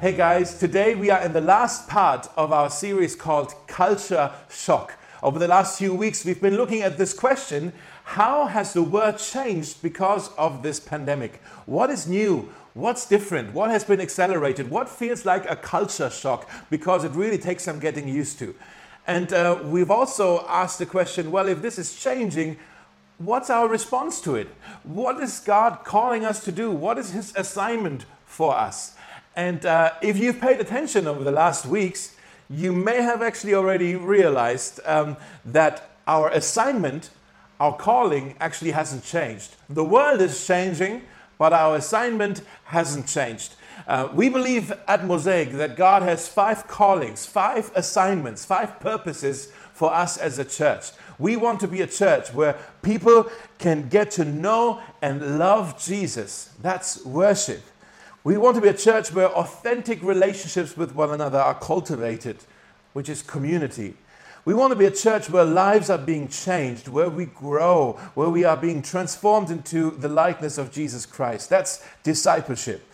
Hey guys, today we are in the last part of our series called Culture Shock. Over the last few weeks, we've been looking at this question How has the world changed because of this pandemic? What is new? What's different? What has been accelerated? What feels like a culture shock because it really takes some getting used to? And uh, we've also asked the question well, if this is changing, what's our response to it? What is God calling us to do? What is His assignment for us? And uh, if you've paid attention over the last weeks, you may have actually already realized um, that our assignment, our calling, actually hasn't changed. The world is changing, but our assignment hasn't changed. Uh, we believe at Mosaic that God has five callings, five assignments, five purposes for us as a church. We want to be a church where people can get to know and love Jesus. That's worship. We want to be a church where authentic relationships with one another are cultivated, which is community. We want to be a church where lives are being changed, where we grow, where we are being transformed into the likeness of Jesus Christ. That's discipleship.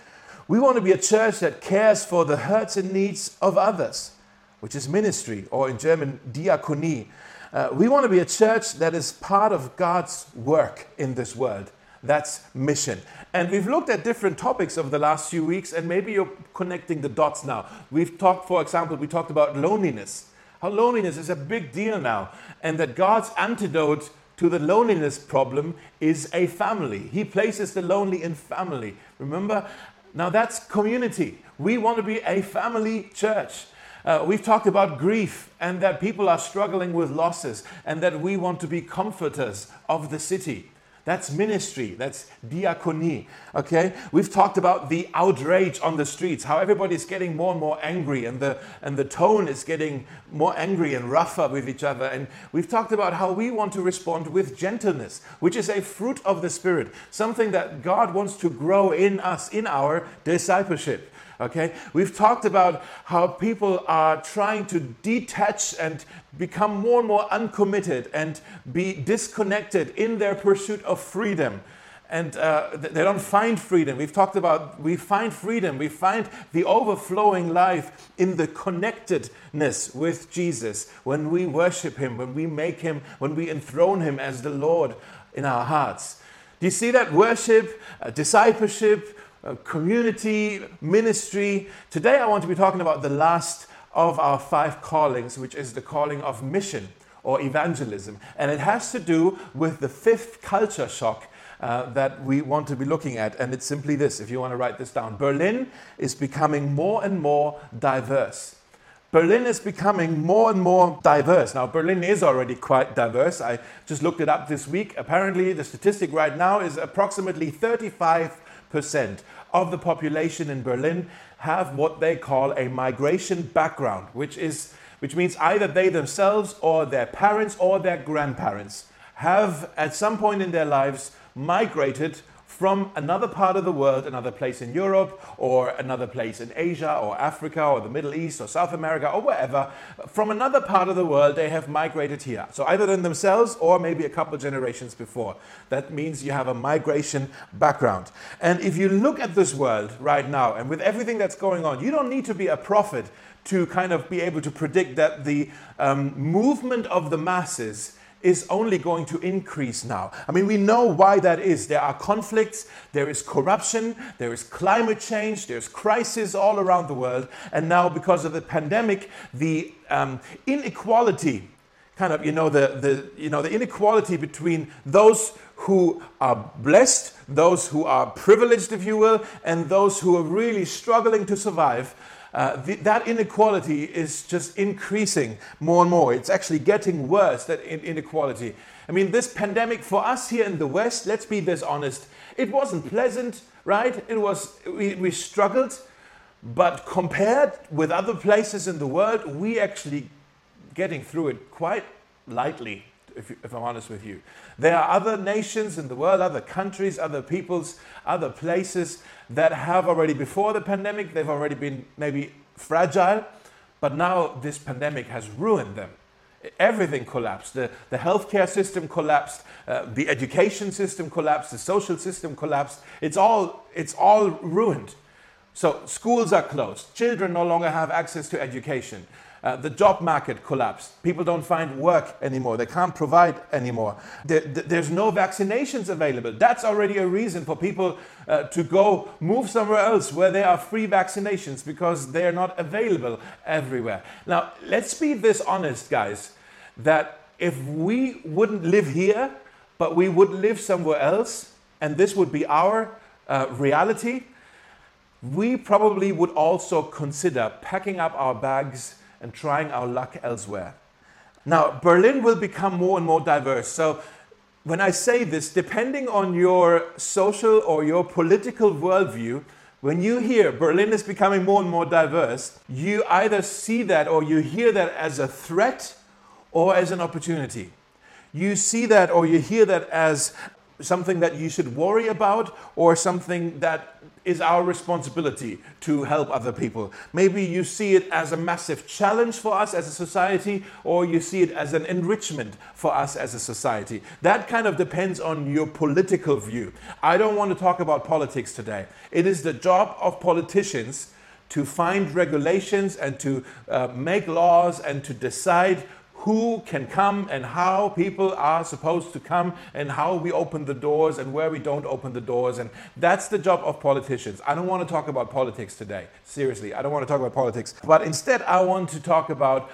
We want to be a church that cares for the hurts and needs of others, which is ministry, or in German, diakonie. Uh, we want to be a church that is part of God's work in this world. That's mission. And we've looked at different topics over the last few weeks, and maybe you're connecting the dots now. We've talked, for example, we talked about loneliness. How loneliness is a big deal now, and that God's antidote to the loneliness problem is a family. He places the lonely in family. Remember? Now that's community. We want to be a family church. Uh, we've talked about grief and that people are struggling with losses and that we want to be comforters of the city. That's ministry. That's diakonie. Okay? We've talked about the outrage on the streets, how everybody's getting more and more angry, and the, and the tone is getting more angry and rougher with each other. And we've talked about how we want to respond with gentleness, which is a fruit of the Spirit, something that God wants to grow in us, in our discipleship. Okay? We've talked about how people are trying to detach and become more and more uncommitted and be disconnected in their pursuit of freedom. And uh, they don't find freedom. We've talked about we find freedom, we find the overflowing life in the connectedness with Jesus when we worship Him, when we make Him, when we enthrone Him as the Lord in our hearts. Do you see that? Worship, uh, discipleship, uh, community, ministry. Today I want to be talking about the last of our five callings, which is the calling of mission or evangelism. And it has to do with the fifth culture shock uh, that we want to be looking at. And it's simply this if you want to write this down Berlin is becoming more and more diverse. Berlin is becoming more and more diverse. Now, Berlin is already quite diverse. I just looked it up this week. Apparently, the statistic right now is approximately 35% of the population in Berlin have what they call a migration background, which, is, which means either they themselves or their parents or their grandparents have at some point in their lives migrated from another part of the world, another place in Europe, or another place in Asia, or Africa, or the Middle East, or South America, or wherever, from another part of the world, they have migrated here. So either in themselves or maybe a couple generations before. That means you have a migration background. And if you look at this world right now, and with everything that's going on, you don't need to be a prophet to kind of be able to predict that the um, movement of the masses is only going to increase now. I mean, we know why that is. There are conflicts, there is corruption, there is climate change, there's crisis all around the world. And now, because of the pandemic, the um, inequality kind of you know the, the you know the inequality between those who are blessed those who are privileged if you will and those who are really struggling to survive uh, the, that inequality is just increasing more and more. It's actually getting worse, that inequality. I mean, this pandemic for us here in the West, let's be this honest, it wasn't pleasant, right? It was, we, we struggled, but compared with other places in the world, we actually getting through it quite lightly, if, if, I'm honest with you. There are other nations in the world, other countries, other peoples, other places that have already, before the pandemic, they've already been maybe fragile, but now this pandemic has ruined them. Everything collapsed. The, the healthcare system collapsed, uh, the education system collapsed, the social system collapsed. It's all, it's all ruined. So schools are closed. Children no longer have access to education. Uh, the job market collapsed. People don't find work anymore. They can't provide anymore. There, there's no vaccinations available. That's already a reason for people uh, to go move somewhere else where there are free vaccinations because they are not available everywhere. Now, let's be this honest, guys, that if we wouldn't live here, but we would live somewhere else, and this would be our uh, reality, we probably would also consider packing up our bags and trying our luck elsewhere. Now, Berlin will become more and more diverse. So, when I say this, depending on your social or your political worldview, when you hear Berlin is becoming more and more diverse, you either see that or you hear that as a threat or as an opportunity. You see that or you hear that as something that you should worry about or something that is our responsibility to help other people. Maybe you see it as a massive challenge for us as a society, or you see it as an enrichment for us as a society. That kind of depends on your political view. I don't want to talk about politics today. It is the job of politicians to find regulations and to uh, make laws and to decide who can come and how people are supposed to come and how we open the doors and where we don't open the doors. And that's the job of politicians. I don't want to talk about politics today. Seriously, I don't want to talk about politics. But instead, I want to talk about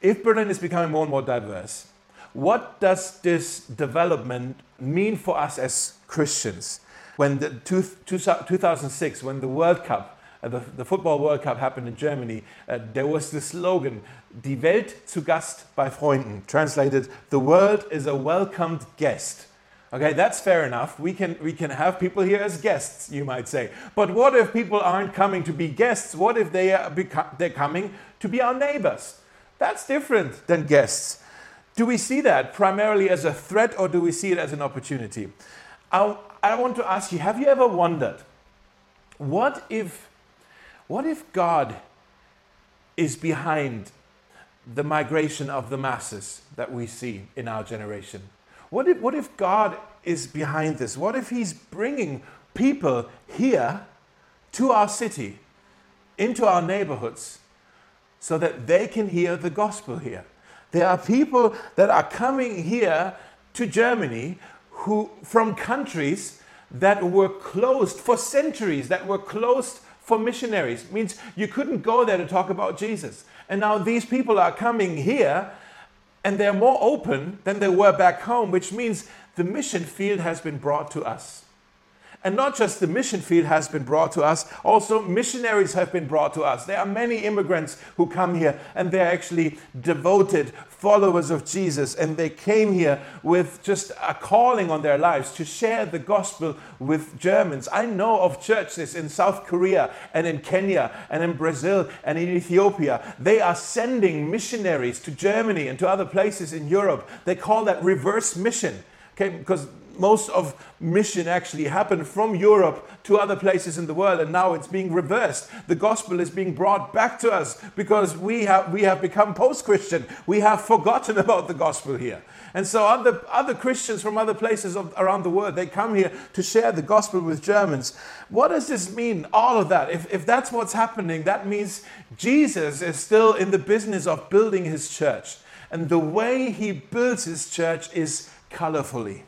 if Berlin is becoming more and more diverse, what does this development mean for us as Christians? When the two, two, 2006, when the World Cup the, the, Football World Cup happened in Germany, uh, there was the slogan, Die Welt zu Gast bei Freunden. Translated, the world is a welcomed guest. Okay, that's fair enough. We can, we can have people here as guests, you might say. But what if people aren't coming to be guests? What if they are they're coming to be our neighbors? That's different than guests. Do we see that primarily as a threat or do we see it as an opportunity? I, I want to ask you have you ever wondered what if what if God is behind the migration of the masses that we see in our generation? What if, what if God is behind this? What if He's bringing people here to our city, into our neighborhoods, so that they can hear the gospel here? There are people that are coming here to Germany who, from countries that were closed for centuries, that were closed for missionaries. It means you couldn't go there to talk about Jesus. And now these people are coming here and they're more open than they were back home, which means the mission field has been brought to us. And not just the mission field has been brought to us, also missionaries have been brought to us. There are many immigrants who come here and they're actually devoted followers of Jesus. And they came here with just a calling on their lives to share the gospel with Germans. I know of churches in South Korea and in Kenya and in Brazil and in Ethiopia. They are sending missionaries to Germany and to other places in Europe. They call that reverse mission. Okay, because most of mission actually happened from Europe to other places in the world, and now it's being reversed. The gospel is being brought back to us because we have, we have become post Christian. We have forgotten about the gospel here. And so other, other Christians from other places of, around the world, they come here to share the gospel with Germans. What does this mean? All of that. If, if that's what's happening, that means Jesus is still in the business of building his church. And the way he builds his church is colorfully.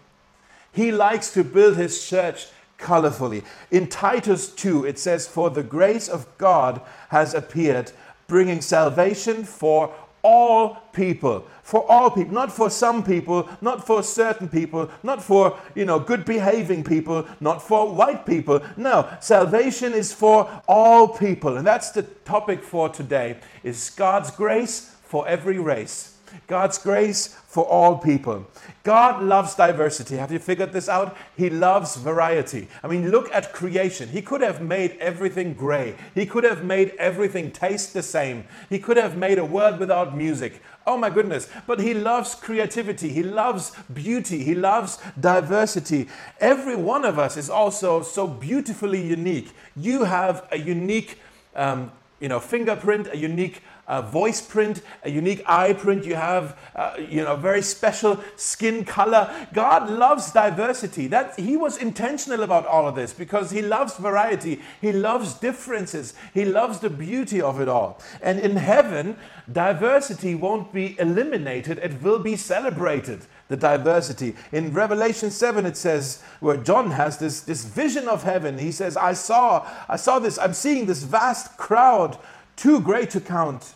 He likes to build his church colorfully. In Titus 2, it says, For the grace of God has appeared, bringing salvation for all people. For all people not for some people not for certain people not for you know good behaving people not for white people. No salvation is for all people. And that's the topic for today is god's grace for every race God's grace for all people. God loves diversity. Have you figured this out? He loves variety. I mean, look at creation. He could have made everything gray, He could have made everything taste the same. He could have made a world without music. Oh my goodness. But He loves creativity, He loves beauty, He loves diversity. Every one of us is also so beautifully unique. You have a unique um, you know, fingerprint, a unique uh, voice print, a unique eye print. You have, uh, you know, very special skin color. God loves diversity. That He was intentional about all of this because He loves variety. He loves differences. He loves the beauty of it all. And in heaven, diversity won't be eliminated. It will be celebrated. The diversity. In Revelation 7, it says, where John has this, this vision of heaven. He says, I saw, I saw this, I'm seeing this vast crowd too great to count.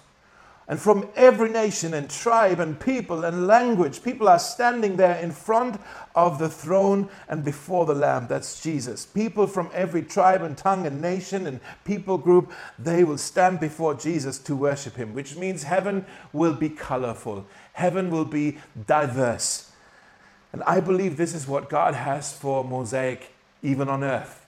And from every nation and tribe and people and language, people are standing there in front of the throne and before the Lamb. That's Jesus. People from every tribe and tongue and nation and people group, they will stand before Jesus to worship him, which means heaven will be colorful, heaven will be diverse. And I believe this is what God has for Mosaic, even on earth.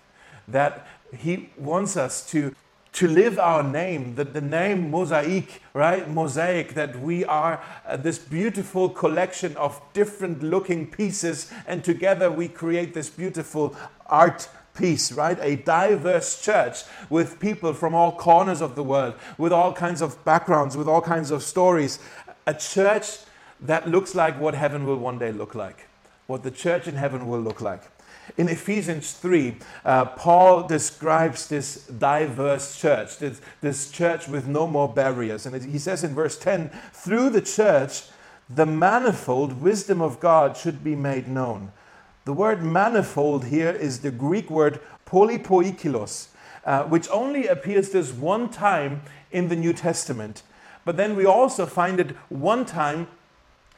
That He wants us to to live our name, that the name mosaic, right? Mosaic, that we are uh, this beautiful collection of different looking pieces, and together we create this beautiful art piece, right? A diverse church with people from all corners of the world, with all kinds of backgrounds, with all kinds of stories. A church that looks like what heaven will one day look like, what the church in heaven will look like. In Ephesians 3, uh, Paul describes this diverse church, this, this church with no more barriers. And he says in verse 10 through the church, the manifold wisdom of God should be made known. The word manifold here is the Greek word polypoikilos, uh, which only appears this one time in the New Testament. But then we also find it one time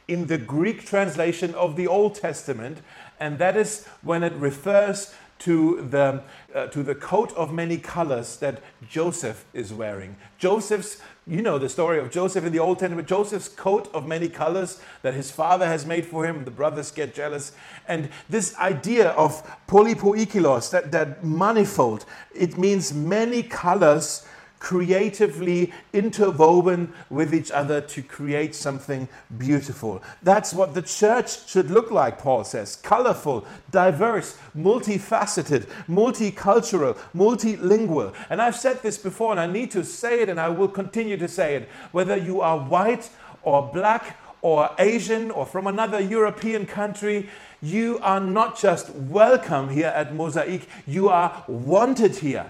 in the Greek translation of the Old Testament, and that is when it refers to the, uh, to the coat of many colors that Joseph is wearing. Joseph's, you know the story of Joseph in the Old Testament, Joseph's coat of many colors that his father has made for him. The brothers get jealous. And this idea of polypoikilos, that, that manifold, it means many colors creatively interwoven with each other to create something beautiful. That's what the church should look like, Paul says colorful, diverse, multifaceted, multicultural, multilingual. And I've said this before, and I need to say it, and I will continue to say it. Whether you are white or black or Asian or from another European country, you are not just welcome here at Mosaic, you are wanted here.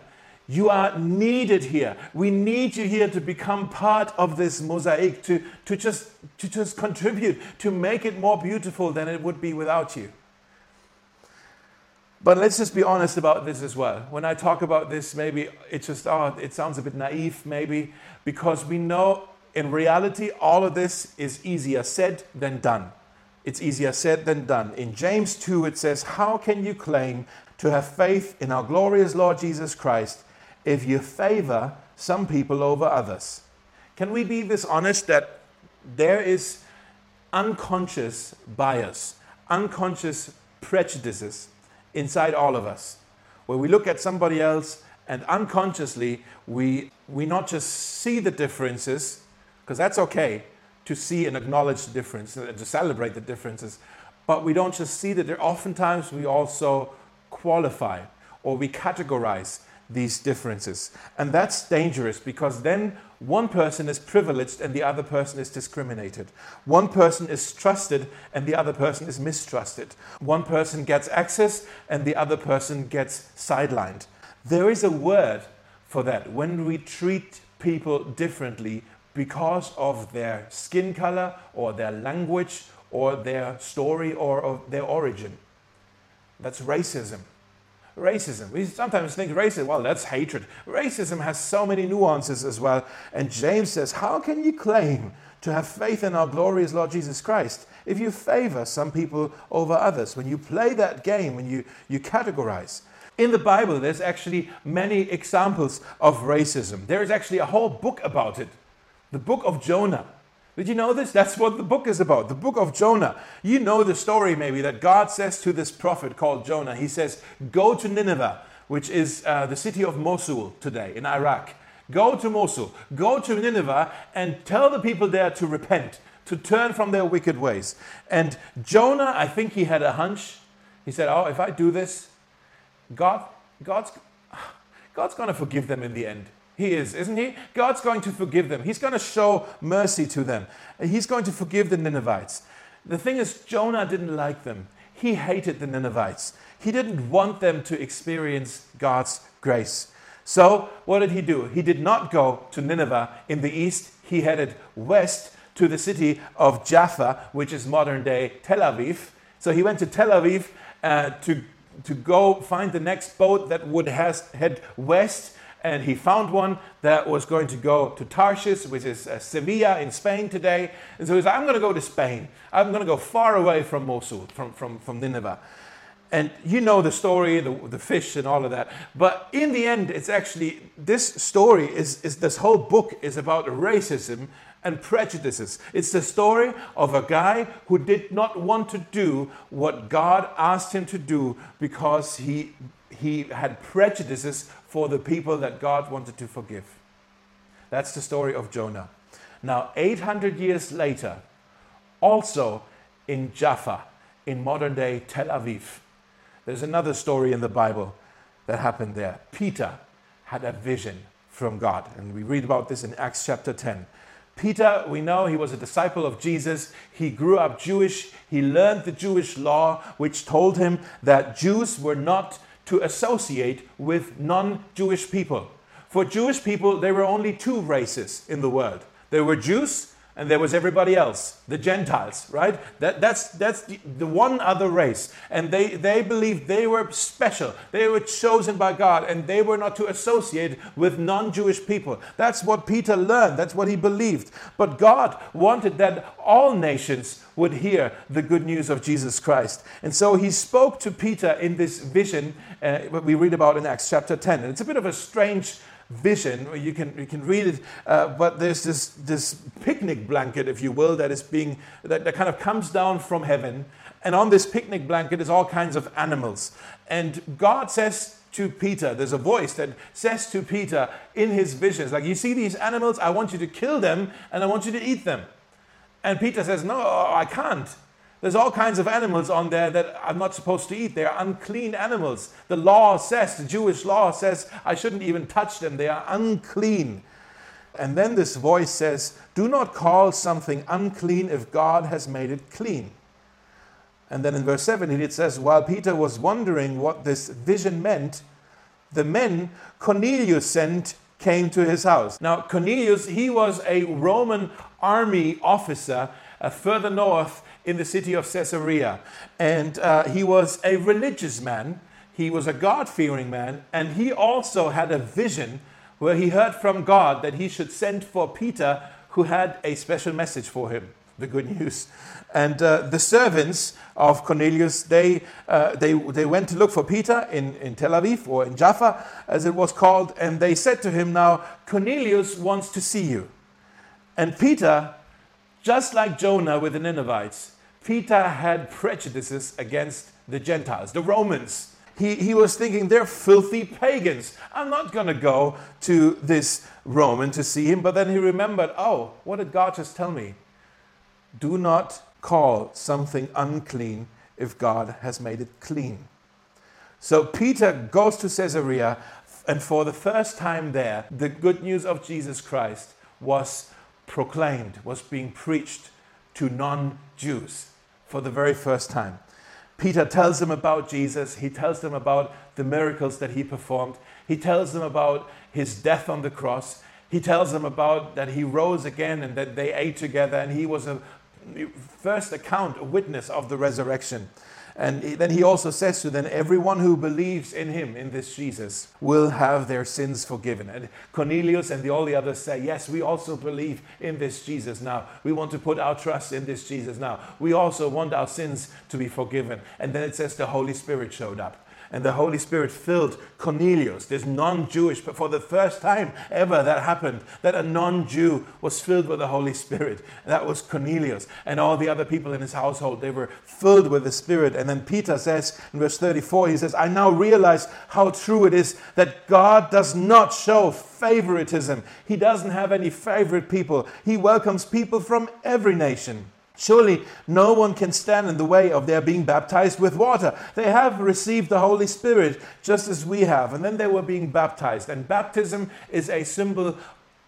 You are needed here. We need you here to become part of this mosaic, to, to, just, to just contribute, to make it more beautiful than it would be without you. But let's just be honest about this as well. When I talk about this, maybe it just oh, it sounds a bit naive, maybe, because we know in reality all of this is easier said than done. It's easier said than done. In James 2, it says, How can you claim to have faith in our glorious Lord Jesus Christ if you favor some people over others. Can we be this honest that there is unconscious bias, unconscious prejudices inside all of us, where we look at somebody else and unconsciously we, we not just see the differences, because that's okay to see and acknowledge the difference and to celebrate the differences, but we don't just see that. There oftentimes we also qualify or we categorize these differences. And that's dangerous because then one person is privileged and the other person is discriminated. One person is trusted and the other person is mistrusted. One person gets access and the other person gets sidelined. There is a word for that when we treat people differently because of their skin color or their language or their story or their origin. That's racism racism. We sometimes think racism, well, that's hatred. Racism has so many nuances as well. And James says, How can you claim to have faith in our glorious Lord Jesus Christ if you favor some people over others? When you play that game, when you, you categorize. In the Bible, there's actually many examples of racism. There is actually a whole book about it. The book of Jonah. Did you know this? That's what the book is about. The book of Jonah. You know the story, maybe, that God says to this prophet called Jonah, He says, Go to Nineveh, which is uh, the city of Mosul today in Iraq. Go to Mosul, go to Nineveh, and tell the people there to repent, to turn from their wicked ways. And Jonah, I think he had a hunch. He said, Oh, if I do this, God, God's, God's going to forgive them in the end. He is, isn't he? God's going to forgive them. He's going to show mercy to them. He's going to forgive the Ninevites. The thing is, Jonah didn't like them. He hated the Ninevites. He didn't want them to experience God's grace. So, what did he do? He did not go to Nineveh in the east. He headed west to the city of Jaffa, which is modern day Tel Aviv. So, he went to Tel Aviv uh, to, to go find the next boat that would has, head west. And he found one that was going to go to Tarshish, which is uh, Sevilla in Spain today. And so he's like, I'm going to go to Spain. I'm going to go far away from Mosul, from, from, from Nineveh. And you know the story, the, the fish and all of that. But in the end, it's actually this story is, is this whole book is about racism and prejudices. It's the story of a guy who did not want to do what God asked him to do because he, he had prejudices for the people that God wanted to forgive. That's the story of Jonah. Now, 800 years later, also in Jaffa, in modern day Tel Aviv, there's another story in the Bible that happened there. Peter had a vision from God, and we read about this in Acts chapter 10. Peter, we know he was a disciple of Jesus. He grew up Jewish. He learned the Jewish law, which told him that Jews were not to associate with non Jewish people. For Jewish people, there were only two races in the world there were Jews and there was everybody else, the Gentiles, right? That, that's that's the, the, one other race. And they, they believed they were special. They were chosen by God, and they were not to associate with non Jewish people. That's what Peter learned, that's what he believed. But God wanted that all nations would hear the good news of Jesus Christ. And so he spoke to Peter in this vision, uh, we read about in Acts chapter 10. And it's a bit of a strange vision. You can, you can read it, uh, but there's this, this picnic blanket, if you will, that is being, that, that kind of comes down from heaven. And on this picnic blanket is all kinds of animals. And God says to Peter, there's a voice that says to Peter in his visions, like, you see these animals, I want you to kill them and I want you to eat them. And Peter says, no, I can't. There's all kinds of animals on there that I'm not supposed to eat. They are unclean animals. The law says, the Jewish law says, I shouldn't even touch them. They are unclean. And then this voice says, Do not call something unclean if God has made it clean. And then in verse 7, it says, While Peter was wondering what this vision meant, the men Cornelius sent came to his house. Now, Cornelius, he was a Roman army officer uh, further north in the city of Caesarea. And uh, he was a religious man, he was a God fearing man, and he also had a vision where he heard from God that he should send for Peter, who had a special message for him the good news. And uh, the servants of Cornelius, they, uh, they, they went to look for Peter in, in Tel Aviv or in Jaffa, as it was called, and they said to him, Now, Cornelius wants to see you. And Peter just like Jonah with the Ninevites, Peter had prejudices against the Gentiles, the Romans. He, he was thinking, they're filthy pagans. I'm not going to go to this Roman to see him. But then he remembered, oh, what did God just tell me? Do not call something unclean if God has made it clean. So Peter goes to Caesarea, and for the first time there, the good news of Jesus Christ was proclaimed, was being preached to non Jews for the very first time. Peter tells them about Jesus. He tells them about the miracles that he performed. He tells them about his death on the cross. He tells them about that he rose again and that they ate together and he was a first account, a witness of the resurrection. And then he also says to them, everyone who believes in him, in this Jesus, will have their sins forgiven. And Cornelius and the, all the others say, yes, we also believe in this Jesus now. We want to put our trust in this Jesus now. We also want our sins to be forgiven. And then it says the Holy Spirit showed up and the Holy Spirit filled Cornelius, this non Jewish, but for the first time ever that happened, that a non Jew was filled with the Holy Spirit. That was Cornelius. And all the other people in his household, they were filled with the Spirit. And then Peter says in verse 34, he says, I now realize how true it is that God does not show favoritism. He doesn't have any favorite people, He welcomes people from every nation. Surely no one can stand in the way of their being baptized with water. They have received the Holy Spirit just as we have, and then they were being baptized. And baptism is a symbol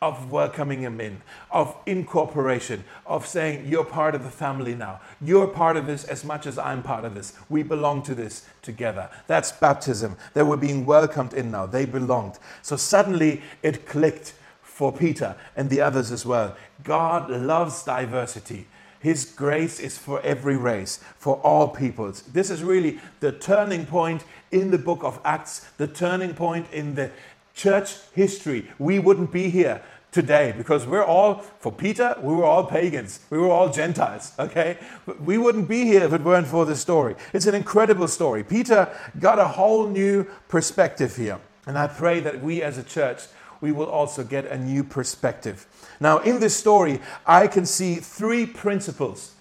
of welcoming him in, of incorporation, of saying, You're part of the family now. You're part of this as much as I'm part of this. We belong to this together. That's baptism. They were being welcomed in now. They belonged. So suddenly it clicked for Peter and the others as well. God loves diversity. His grace is for every race, for all peoples. This is really the turning point in the book of Acts, the turning point in the church history. We wouldn't be here today because we're all, for Peter, we were all pagans. We were all Gentiles, okay? We wouldn't be here if it weren't for this story. It's an incredible story. Peter got a whole new perspective here. And I pray that we as a church, we will also get a new perspective. Now, in this story, I can see three principles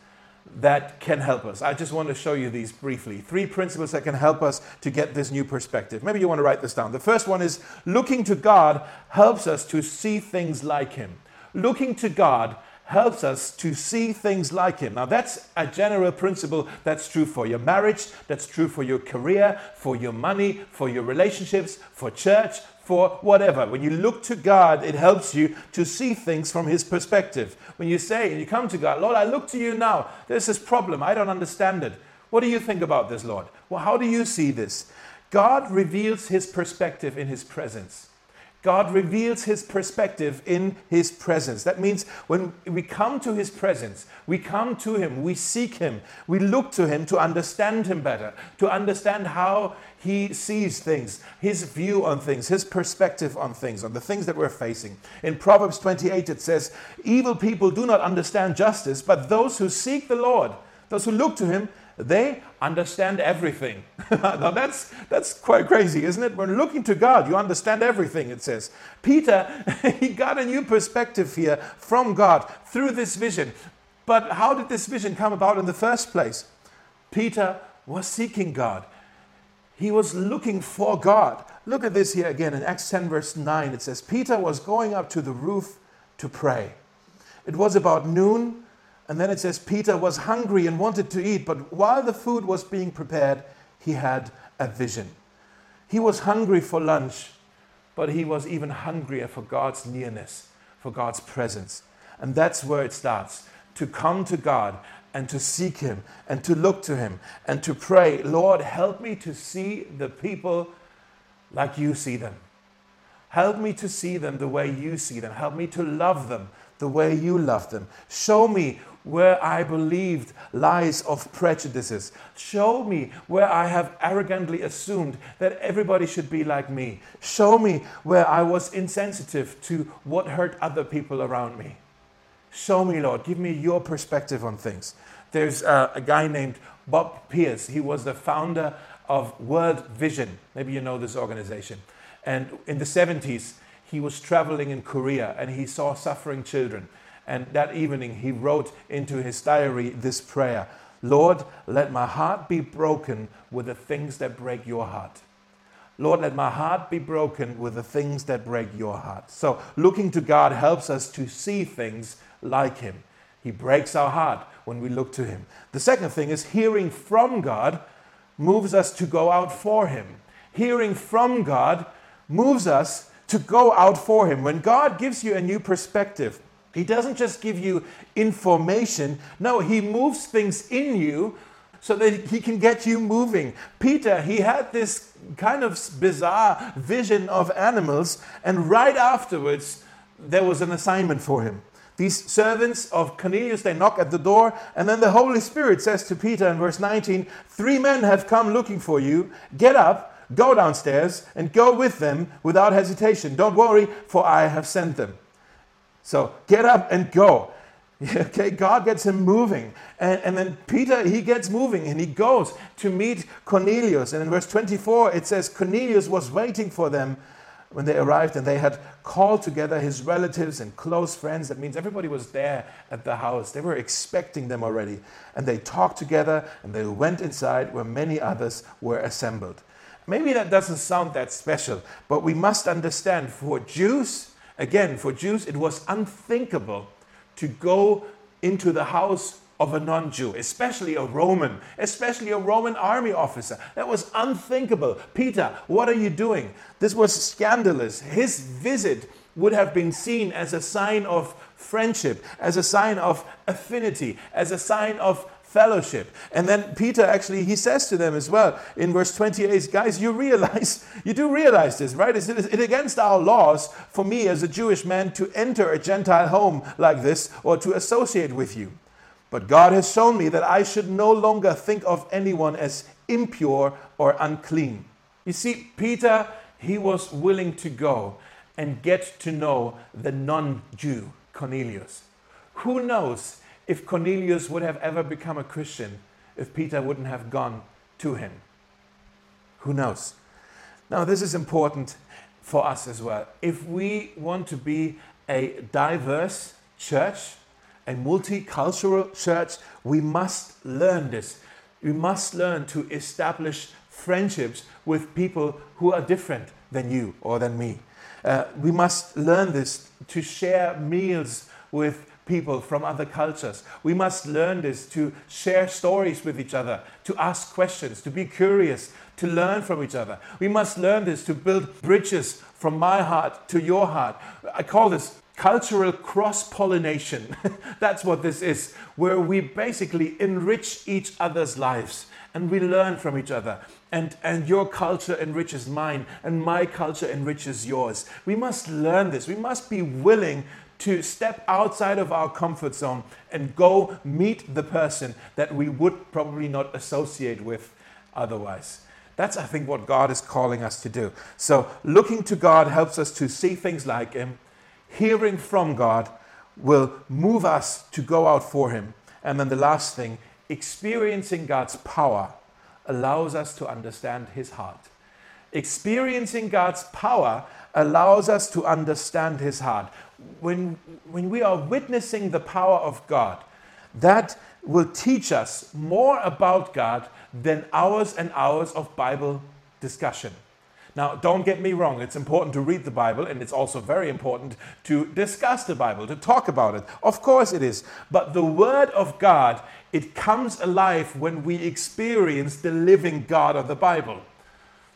that can help us. I just want to show you these briefly. Three principles that can help us to get this new perspective. Maybe you want to write this down. The first one is looking to God helps us to see things like Him. Looking to God helps us to see things like Him. Now, that's a general principle that's true for your marriage, that's true for your career, for your money, for your relationships, for church, for whatever. When you look to God, it helps you to see things from His perspective. When you say and you come to God, Lord, I look to you now. There's this problem. I don't understand it. What do you think about this, Lord? Well, how do you see this? God reveals His perspective in His presence. God reveals his perspective in his presence. That means when we come to his presence, we come to him, we seek him, we look to him to understand him better, to understand how he sees things, his view on things, his perspective on things, on the things that we're facing. In Proverbs 28, it says, Evil people do not understand justice, but those who seek the Lord, those who look to him, they understand everything. now that's that's quite crazy, isn't it? When looking to God, you understand everything, it says. Peter, he got a new perspective here from God through this vision. But how did this vision come about in the first place? Peter was seeking God. He was looking for God. Look at this here again in Acts 10, verse 9. It says, Peter was going up to the roof to pray. It was about noon and then it says Peter was hungry and wanted to eat, but while the food was being prepared, he had a vision. He was hungry for lunch, but he was even hungrier for God's nearness, for God's presence. And that's where it starts to come to God and to seek Him and to look to Him and to pray, Lord, help me to see the people like you see them. Help me to see them the way you see them. Help me to love them the way you love them. Show me where I believed lies of prejudices. Show me where I have arrogantly assumed that everybody should be like me. Show me where I was insensitive to what hurt other people around me. Show me, Lord. Give me your perspective on things. There's a, a guy named Bob Pierce. He was the founder of World Vision. Maybe you know this organization. And in the 70s, he was traveling in Korea and he saw suffering children. And that evening, he wrote into his diary this prayer Lord, let my heart be broken with the things that break your heart. Lord, let my heart be broken with the things that break your heart. So, looking to God helps us to see things like Him. He breaks our heart when we look to Him. The second thing is hearing from God moves us to go out for Him. Hearing from God moves us to go out for Him. When God gives you a new perspective, he doesn't just give you information, no, he moves things in you so that he can get you moving. Peter, he had this kind of bizarre vision of animals, and right afterwards, there was an assignment for him. These servants of Cornelius, they knock at the door, and then the Holy Spirit says to Peter in verse 19, Three men have come looking for you. Get up, go downstairs, and go with them without hesitation. Don't worry, for I have sent them. So get up and go. Okay, God gets him moving. And, and then Peter, he gets moving and he goes to meet Cornelius. And in verse 24, it says, Cornelius was waiting for them when they arrived and they had called together his relatives and close friends. That means everybody was there at the house. They were expecting them already. And they talked together and they went inside where many others were assembled. Maybe that doesn't sound that special, but we must understand for Jews, Again, for Jews, it was unthinkable to go into the house of a non Jew, especially a Roman, especially a Roman army officer. That was unthinkable. Peter, what are you doing? This was scandalous. His visit would have been seen as a sign of friendship, as a sign of affinity, as a sign of fellowship. And then Peter actually he says to them as well in verse 28, guys, you realize, you do realize this, right? Is it against our laws for me as a Jewish man to enter a Gentile home like this or to associate with you? But God has shown me that I should no longer think of anyone as impure or unclean. You see, Peter, he was willing to go and get to know the non Jew, Cornelius. Who knows if Cornelius would have ever become a Christian if Peter wouldn't have gone to him. Who knows? Now, this is important for us as well. If we want to be a diverse church, a multicultural church, we must learn this. We must learn to establish friendships with people who are different than you or than me. Uh, we must learn this to share meals with people from other cultures. We must learn this to share stories with each other, to ask questions, to be curious, to learn from each other. We must learn this to build bridges from my heart to your heart. I call this cultural cross pollination. That's what this is, where we basically enrich each other's lives and we learn from each other. And, and your culture enriches mine, and my culture enriches yours. We must learn this. We must be willing to step outside of our comfort zone and go meet the person that we would probably not associate with otherwise. That's, I think, what God is calling us to do. So, looking to God helps us to see things like Him. Hearing from God will move us to go out for Him. And then the last thing, experiencing God's power allows us to understand His heart. Experiencing God's power allows us to understand His heart when, when we are witnessing the power of God, that will teach us more about God than hours and hours of Bible discussion. Now, don't get me wrong, it's important to read the Bible and it's also very important to discuss the Bible, to talk about it. Of course it is. But the Word of God, it comes alive when we experience the living God of the Bible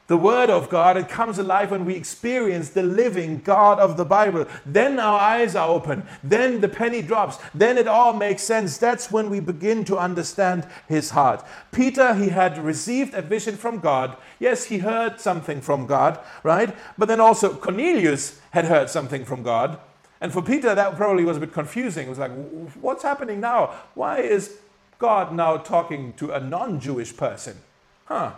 the Word of God, it comes alive when we experience the living God of the Bible. Then our eyes are open. Then the penny drops. Then it all makes sense. That's when we begin to understand His heart. Peter, he had received a vision from God. Yes, he heard something from God, right? But then also Cornelius had heard something from God. And for Peter, that probably was a bit confusing. It was like, what's happening now? Why is God now talking to a non Jewish person? Huh.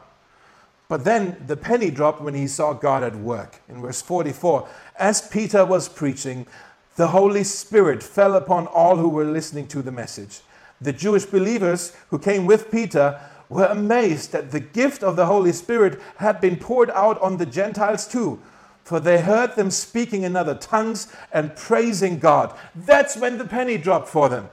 But then the penny dropped when he saw God at work. In verse 44, as Peter was preaching, the Holy Spirit fell upon all who were listening to the message. The Jewish believers who came with Peter were amazed that the gift of the Holy Spirit had been poured out on the Gentiles too, for they heard them speaking in other tongues and praising God. That's when the penny dropped for them.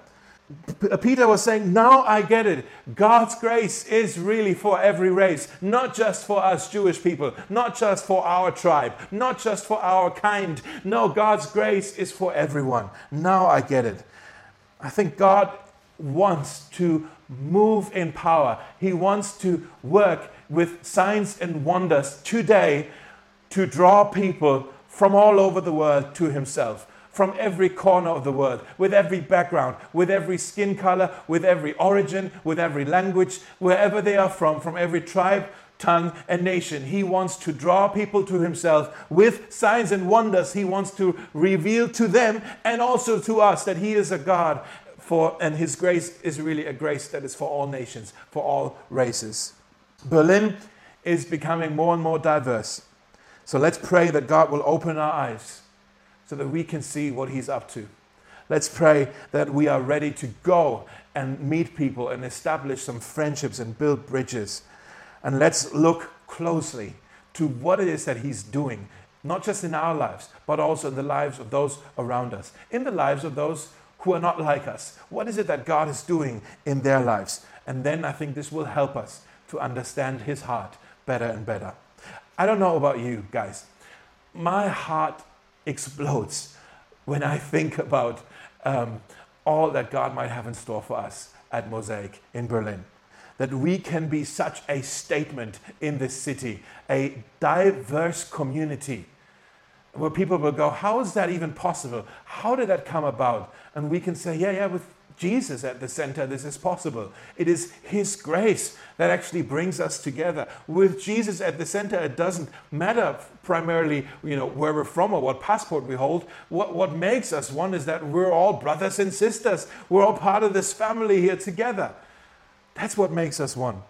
Peter was saying, Now I get it. God's grace is really for every race, not just for us Jewish people, not just for our tribe, not just for our kind. No, God's grace is for everyone. Now I get it. I think God wants to move in power, He wants to work with signs and wonders today to draw people from all over the world to Himself from every corner of the world, with every background, with every skin color, with every origin, with every language, wherever they are from, from every tribe, tongue, and nation. He wants to draw people to himself with signs and wonders. He wants to reveal to them and also to us that he is a God for and his grace is really a grace that is for all nations, for all races. Berlin is becoming more and more diverse. So let's pray that God will open our eyes so that we can see what He's up to. Let's pray that we are ready to go and meet people and establish some friendships and build bridges. And let's look closely to what it is that He's doing, not just in our lives, but also in the lives of those around us, in the lives of those who are not like us. What is it that God is doing in their lives? And then I think this will help us to understand His heart better and better. I don't know about you guys. My heart explodes when I think about um, all that God might have in store for us at Mosaic in Berlin. That we can be such a statement in this city, a diverse community where people will go, How is that even possible? How did that come about? And we can say, Yeah, yeah, with Jesus at the center, this is possible. It is His grace that actually brings us together. With Jesus at the center, it doesn't matter primarily, you know, where we're from or what passport we hold. What, what makes us one is that we're all brothers and sisters. We're all part of this family here together. That's what makes us one.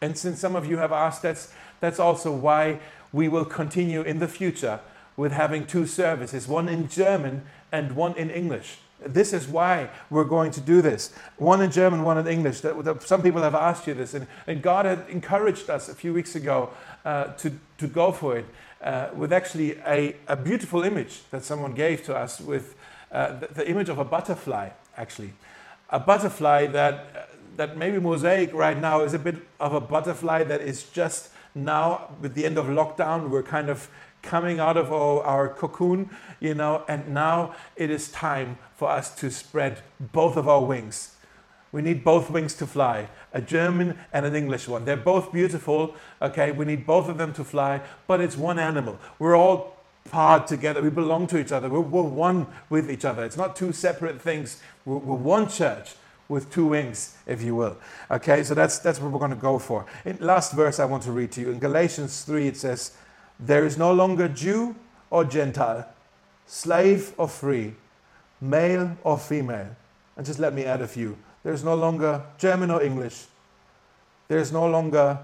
And since some of you have asked, that's, that's also why we will continue in the future with having two services, one in German and one in English. This is why we're going to do this. One in German, one in English. Some people have asked you this, and, God had encouraged us a few weeks ago uh, to, to go for it uh, with actually a, a beautiful image that someone gave to us with uh, the, the, image of a butterfly, actually. A butterfly that, that maybe Mosaic right now is a bit of a butterfly that is just now, with the end of lockdown, we're kind of coming out of our, our, cocoon, you know, and now it is time for us to spread both of our wings. We need both wings to fly, a German and an English one. They're both beautiful, okay? We need both of them to fly, but it's one animal. We're all part together. We belong to each other. We're, we're one with each other. It's not two separate things. We're, we're one church with two wings, if you will. Okay, so that's, that's what we're going to go for. In last verse I want to read to you. In Galatians 3, it says, there is no longer Jew or Gentile, slave or free, male or female. And just let me add a few. There's no longer German or English. There's no longer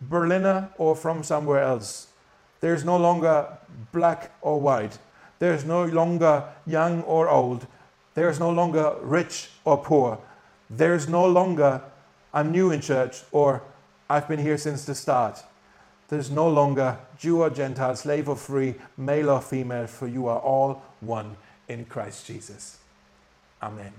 Berliner or from somewhere else. There's no longer black or white. There's no longer young or old. There's no longer rich or poor. There's no longer I'm new in church or I've been here since the start. There's no longer Jew or Gentile, slave or free, male or female, for you are all one in Christ Jesus. Amen.